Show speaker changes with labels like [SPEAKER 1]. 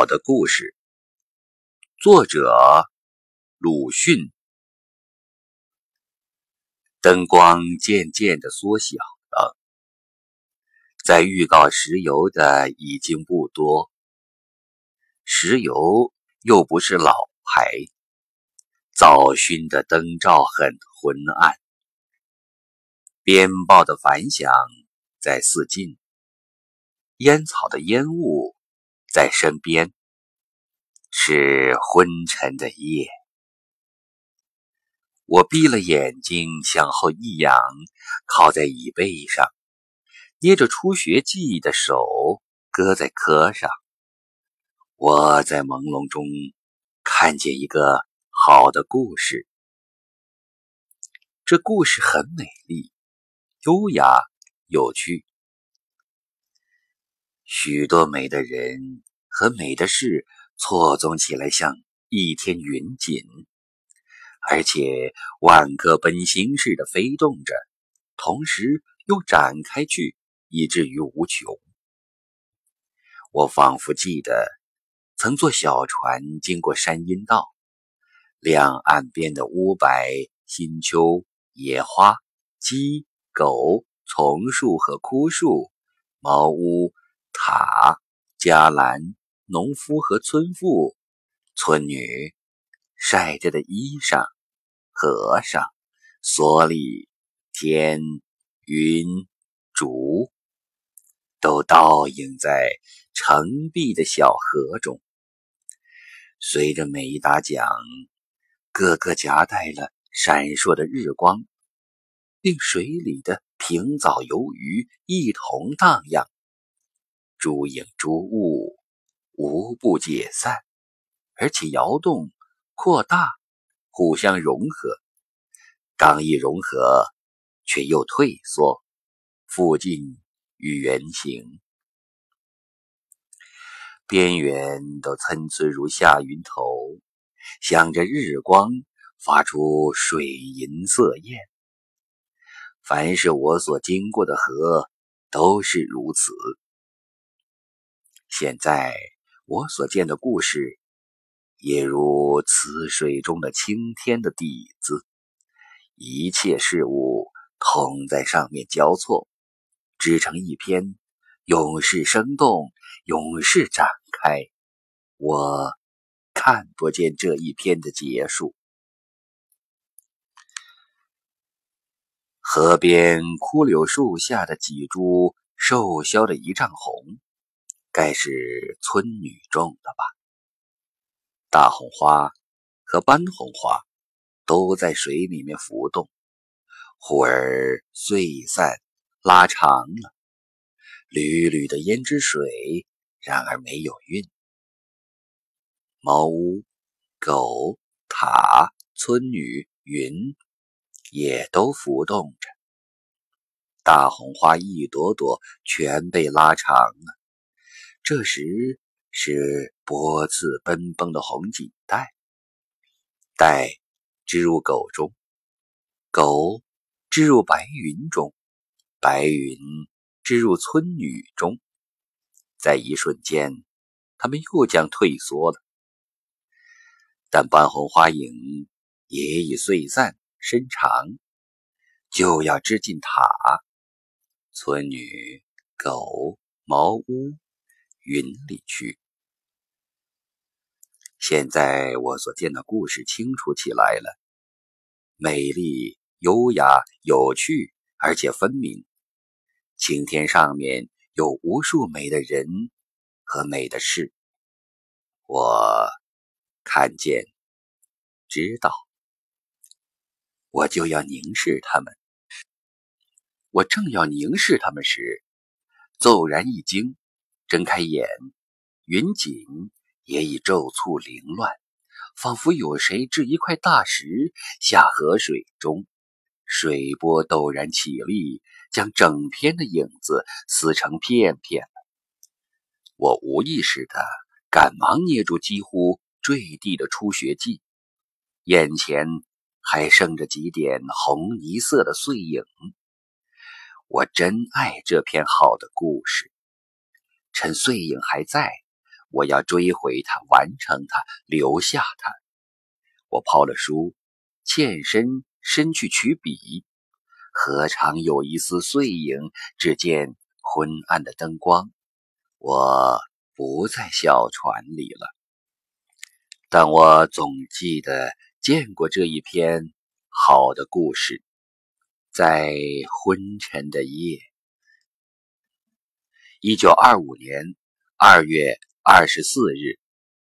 [SPEAKER 1] 我的故事，作者鲁迅。灯光渐渐的缩小了，在预告石油的已经不多，石油又不是老牌，早熏的灯罩很昏暗，鞭炮的反响在四近，烟草的烟雾。在身边是昏沉的夜，我闭了眼睛，向后一仰，靠在椅背上，捏着初学记忆的手搁在壳上。我在朦胧中看见一个好的故事，这故事很美丽、优雅、有趣。许多美的人和美的事错综起来，像一天云锦，而且万颗奔星似的飞动着，同时又展开去，以至于无穷。我仿佛记得，曾坐小船经过山阴道，两岸边的乌柏、新秋、野花、鸡、狗、丛树和枯树、茅屋。塔、伽蓝、农夫和村妇、村女、晒着的衣裳、和尚、蓑笠、天、云、竹，都倒映在澄碧的小河中。随着每一打桨，个个夹带了闪烁的日光，令水里的平藻游鱼一同荡漾。诸影诸物无不解散，而且摇动、扩大，互相融合。刚一融合，却又退缩，附近与圆形，边缘都参差如下云头，向着日光发出水银色焰。凡是我所经过的河，都是如此。现在我所见的故事，也如此水中的青天的底子，一切事物同在上面交错，织成一篇，永世生动，永世展开。我看不见这一篇的结束。河边枯柳树下的几株瘦削的一丈红。该是村女种的吧？大红花和斑红花都在水里面浮动，忽而碎散拉长了，缕缕的胭脂水，然而没有韵。茅屋、狗、塔、村女、云也都浮动着，大红花一朵朵全被拉长了。这时是波刺奔奔的红锦带，带织入狗中，狗织入白云中，白云织入村女中。在一瞬间，他们又将退缩了。但斑红花影也已碎散伸长，就要织进塔、村女、狗、茅屋。云里去。现在我所见的故事清楚起来了，美丽、优雅、有趣，而且分明。晴天上面有无数美的人和美的事，我看见、知道，我就要凝视他们。我正要凝视他们时，骤然一惊。睁开眼，云锦也已骤促凌乱，仿佛有谁掷一块大石下河水中，水波陡然起立，将整片的影子撕成片片了。我无意识的赶忙捏住几乎坠地的初学记，眼前还剩着几点红泥色的碎影。我真爱这篇好的故事。趁碎影还在，我要追回它，完成它，留下它。我抛了书，欠身伸去取笔，何尝有一丝碎影？只见昏暗的灯光。我不在小船里了，但我总记得见过这一篇好的故事，在昏沉的夜。一九二五年二月二十四日。